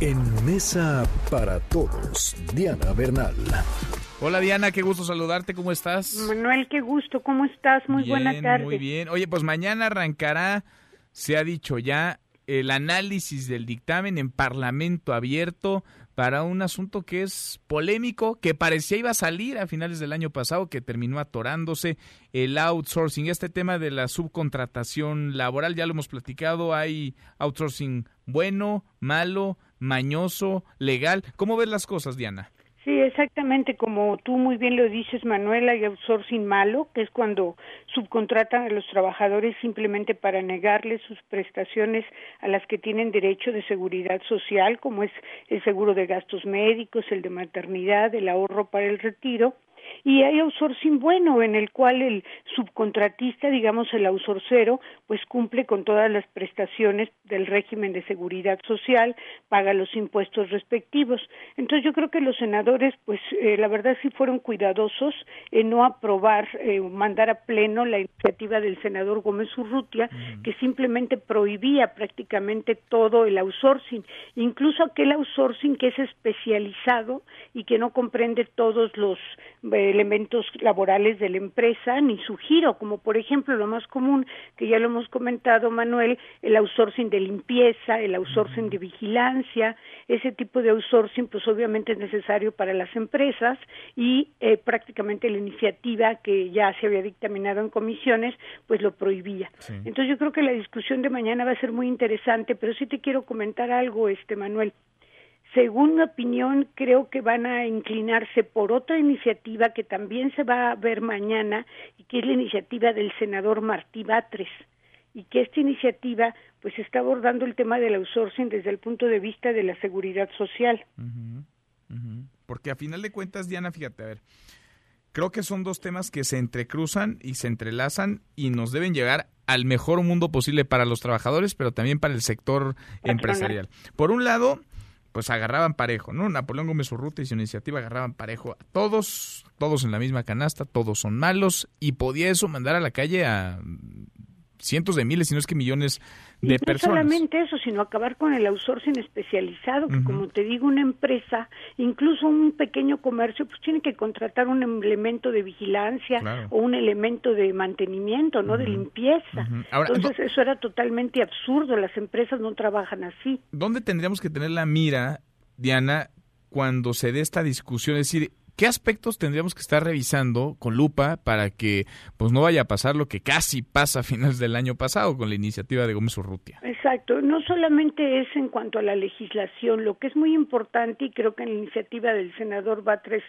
En Mesa para Todos, Diana Bernal. Hola Diana, qué gusto saludarte, ¿cómo estás? Manuel, qué gusto, ¿cómo estás? Muy buena tarde. Muy bien, oye, pues mañana arrancará, se ha dicho ya, el análisis del dictamen en Parlamento abierto para un asunto que es polémico, que parecía iba a salir a finales del año pasado, que terminó atorándose, el outsourcing, este tema de la subcontratación laboral, ya lo hemos platicado, hay outsourcing bueno, malo, mañoso, legal. ¿Cómo ves las cosas, Diana? Sí, exactamente como tú muy bien lo dices, Manuel, hay outsourcing malo, que es cuando subcontratan a los trabajadores simplemente para negarles sus prestaciones a las que tienen derecho de seguridad social, como es el seguro de gastos médicos, el de maternidad, el ahorro para el retiro, y hay outsourcing bueno en el cual el subcontratista, digamos el outsourcero, pues cumple con todas las prestaciones del régimen de seguridad social, paga los impuestos respectivos. Entonces yo creo que los senadores, pues eh, la verdad sí fueron cuidadosos en no aprobar, eh, mandar a pleno la iniciativa del senador Gómez Urrutia, que simplemente prohibía prácticamente todo el outsourcing, incluso aquel outsourcing que es especializado y que no comprende todos los elementos laborales de la empresa ni su giro, como por ejemplo lo más común que ya lo hemos comentado Manuel, el outsourcing de limpieza, el outsourcing de vigilancia, ese tipo de outsourcing pues obviamente es necesario para las empresas y eh, prácticamente la iniciativa que ya se había dictaminado en comisiones pues lo prohibía. Entonces yo creo que la discusión de mañana va a ser muy interesante, pero sí te quiero comentar algo este Manuel. Según mi opinión, creo que van a inclinarse por otra iniciativa que también se va a ver mañana y que es la iniciativa del senador Martí Batres y que esta iniciativa pues está abordando el tema del outsourcing desde el punto de vista de la seguridad social. Porque a final de cuentas, Diana, fíjate, a ver, creo que son dos temas que se entrecruzan y se entrelazan y nos deben llegar al mejor mundo posible para los trabajadores, pero también para el sector empresarial. Por un lado, pues agarraban parejo, ¿no? Napoleón Gómez Urrutia y su iniciativa agarraban parejo a todos, todos en la misma canasta, todos son malos, y podía eso mandar a la calle a cientos de miles, si no es que millones de personas. No solamente eso, sino acabar con el outsourcing especializado, que como te digo, una empresa, incluso un pequeño comercio, pues tiene que contratar un elemento de vigilancia o un elemento de mantenimiento, ¿no? De limpieza. Entonces, eso era totalmente absurdo, las empresas no trabajan así. ¿Dónde tendríamos que tener la mira, Diana, cuando se dé esta discusión? Es decir, ¿Qué aspectos tendríamos que estar revisando con lupa para que pues no vaya a pasar lo que casi pasa a finales del año pasado con la iniciativa de Gómez Urrutia? Exacto, no solamente es en cuanto a la legislación, lo que es muy importante y creo que en la iniciativa del senador Batres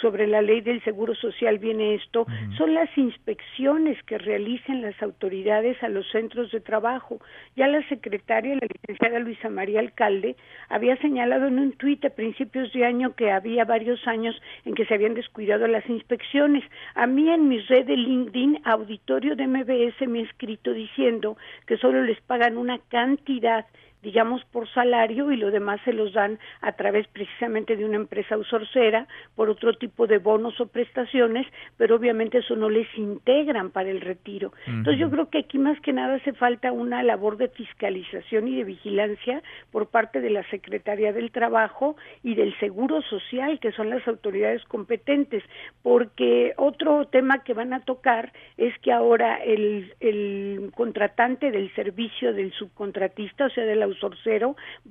sobre la ley del seguro social viene esto, son las inspecciones que realicen las autoridades a los centros de trabajo. Ya la secretaria, la licenciada Luisa María Alcalde, había señalado en un tuit a principios de año que había varios años en que se habían descuidado las inspecciones. A mí en mi red de LinkedIn, auditorio de MBS me ha escrito diciendo que solo les pagan una cantidad digamos, por salario y lo demás se los dan a través precisamente de una empresa usorcera por otro tipo de bonos o prestaciones, pero obviamente eso no les integran para el retiro. Entonces yo creo que aquí más que nada hace falta una labor de fiscalización y de vigilancia por parte de la Secretaría del Trabajo y del Seguro Social, que son las autoridades competentes, porque otro tema que van a tocar es que ahora el, el contratante del servicio del subcontratista, o sea, de la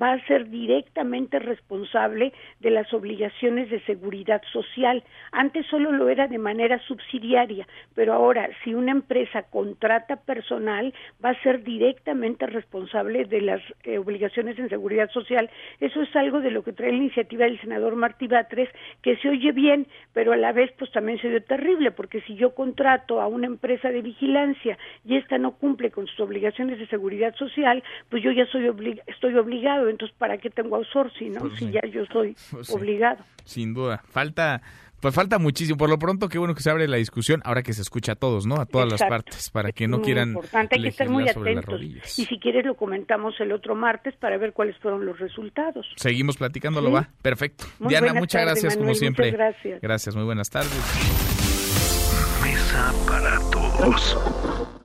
va a ser directamente responsable de las obligaciones de seguridad social. Antes solo lo era de manera subsidiaria, pero ahora si una empresa contrata personal va a ser directamente responsable de las eh, obligaciones en seguridad social. Eso es algo de lo que trae la iniciativa del senador Martí Batres, que se oye bien, pero a la vez pues también se oye terrible, porque si yo contrato a una empresa de vigilancia y esta no cumple con sus obligaciones de seguridad social, pues yo ya soy obligado estoy obligado, entonces ¿para qué tengo outsourcing, no? Pues si ya yo soy pues obligado. Sin duda. Falta pues falta muchísimo. Por lo pronto, qué bueno que se abre la discusión, ahora que se escucha a todos, ¿no? A todas las partes, para que no quieran. Importante, hay que estar muy atentos. Y si quieres, lo comentamos el otro martes para ver cuáles fueron los resultados. Seguimos platicándolo, va. Perfecto. Diana, muchas gracias, como siempre. gracias. Gracias, muy buenas tardes. Mesa para todos.